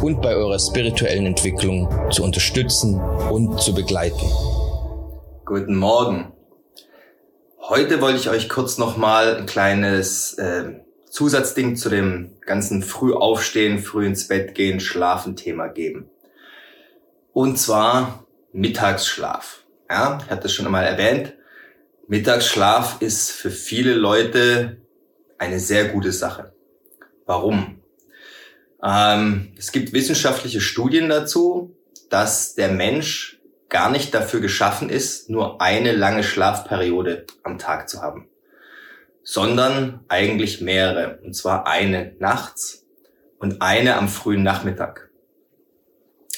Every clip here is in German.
und bei eurer spirituellen Entwicklung zu unterstützen und zu begleiten. Guten Morgen. Heute wollte ich euch kurz nochmal ein kleines äh, Zusatzding zu dem ganzen früh aufstehen, früh ins Bett gehen, schlafen Thema geben. Und zwar Mittagsschlaf. Ja, ich hatte es schon einmal erwähnt. Mittagsschlaf ist für viele Leute eine sehr gute Sache. Warum? Ähm, es gibt wissenschaftliche Studien dazu, dass der Mensch gar nicht dafür geschaffen ist, nur eine lange Schlafperiode am Tag zu haben, sondern eigentlich mehrere. Und zwar eine nachts und eine am frühen Nachmittag.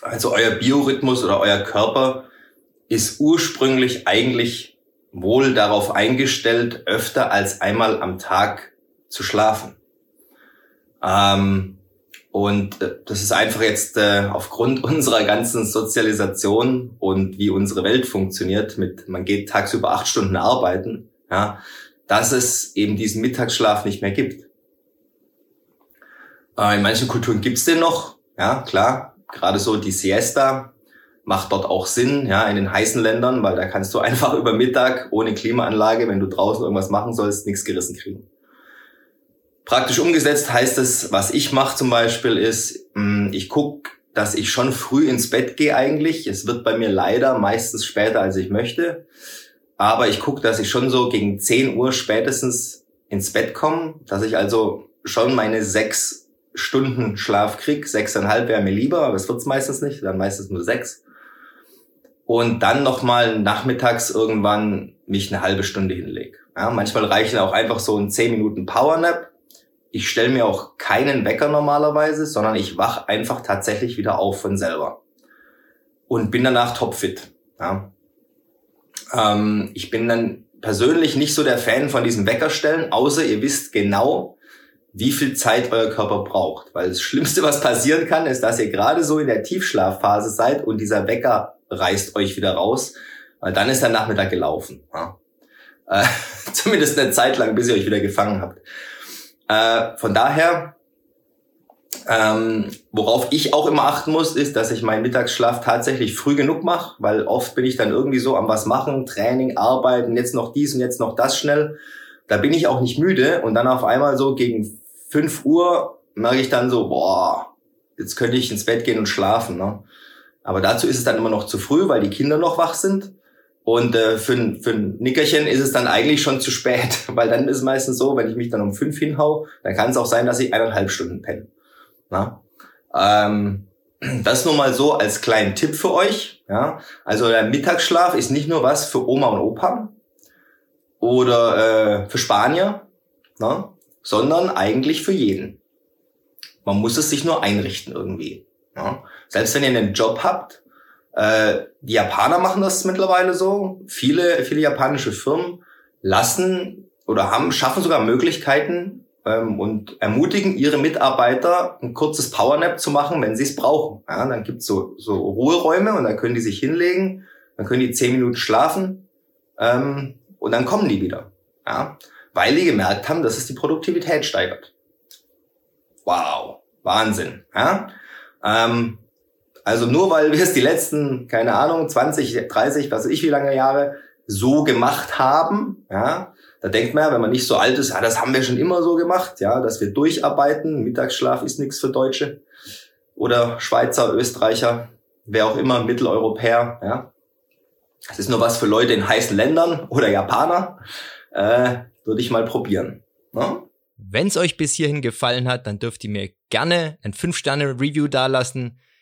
Also euer Biorhythmus oder euer Körper ist ursprünglich eigentlich wohl darauf eingestellt, öfter als einmal am Tag zu schlafen. Ähm, und äh, das ist einfach jetzt äh, aufgrund unserer ganzen Sozialisation und wie unsere Welt funktioniert, mit man geht tagsüber acht Stunden arbeiten, ja, dass es eben diesen Mittagsschlaf nicht mehr gibt. Äh, in manchen Kulturen gibt's den noch, ja, klar. Gerade so die Siesta macht dort auch Sinn, ja, in den heißen Ländern, weil da kannst du einfach über Mittag ohne Klimaanlage, wenn du draußen irgendwas machen sollst, nichts gerissen kriegen. Praktisch umgesetzt heißt es, was ich mache zum Beispiel ist, hm, ich gucke, dass ich schon früh ins Bett gehe eigentlich. Es wird bei mir leider meistens später, als ich möchte. Aber ich gucke, dass ich schon so gegen 10 Uhr spätestens ins Bett komme, dass ich also schon meine sechs Stunden Schlaf krieg. Sechseinhalb wäre mir lieber, aber es wird's meistens nicht, dann meistens nur sechs. Und dann nochmal nachmittags irgendwann mich eine halbe Stunde hinleg. Ja, manchmal reichen auch einfach so ein 10 Minuten Powernap ich stelle mir auch keinen Wecker normalerweise, sondern ich wach einfach tatsächlich wieder auf von selber und bin danach topfit. Ja. Ähm, ich bin dann persönlich nicht so der Fan von diesen Weckerstellen, außer ihr wisst genau, wie viel Zeit euer Körper braucht. Weil das Schlimmste, was passieren kann, ist, dass ihr gerade so in der Tiefschlafphase seid und dieser Wecker reißt euch wieder raus, weil dann ist der Nachmittag gelaufen. Ja. Äh, zumindest eine Zeit lang, bis ihr euch wieder gefangen habt. Äh, von daher, ähm, worauf ich auch immer achten muss, ist, dass ich meinen Mittagsschlaf tatsächlich früh genug mache, weil oft bin ich dann irgendwie so am was machen, Training, Arbeiten, jetzt noch dies und jetzt noch das schnell. Da bin ich auch nicht müde und dann auf einmal so gegen fünf Uhr merke ich dann so, boah, jetzt könnte ich ins Bett gehen und schlafen. Ne? Aber dazu ist es dann immer noch zu früh, weil die Kinder noch wach sind. Und äh, für, für ein Nickerchen ist es dann eigentlich schon zu spät, weil dann ist es meistens so, wenn ich mich dann um fünf hinhau, dann kann es auch sein, dass ich eineinhalb Stunden penne. Na? Ähm, das nur mal so als kleinen Tipp für euch. Ja? Also der Mittagsschlaf ist nicht nur was für Oma und Opa oder äh, für Spanier, na? sondern eigentlich für jeden. Man muss es sich nur einrichten irgendwie. Ja? Selbst wenn ihr einen Job habt, äh, die Japaner machen das mittlerweile so. Viele, viele japanische Firmen lassen oder haben, schaffen sogar Möglichkeiten ähm, und ermutigen ihre Mitarbeiter, ein kurzes Powernap zu machen, wenn sie es brauchen. Ja, dann gibt's so, so Ruheräume und dann können die sich hinlegen, dann können die zehn Minuten schlafen ähm, und dann kommen die wieder. Ja, weil die gemerkt haben, dass es die Produktivität steigert. Wow, Wahnsinn. Ja? Ähm, also nur weil wir es die letzten, keine Ahnung, 20, 30, was weiß ich wie lange Jahre so gemacht haben, ja, da denkt man ja, wenn man nicht so alt ist, ah, das haben wir schon immer so gemacht, ja, dass wir durcharbeiten. Mittagsschlaf ist nichts für Deutsche oder Schweizer, Österreicher, wer auch immer, Mitteleuropäer, ja. Das ist nur was für Leute in heißen Ländern oder Japaner. Äh, würde ich mal probieren. Ne? Wenn es euch bis hierhin gefallen hat, dann dürft ihr mir gerne ein 5-Sterne-Review dalassen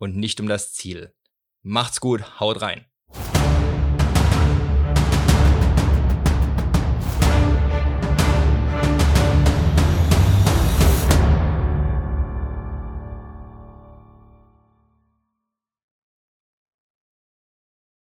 und nicht um das Ziel. Macht's gut, haut rein.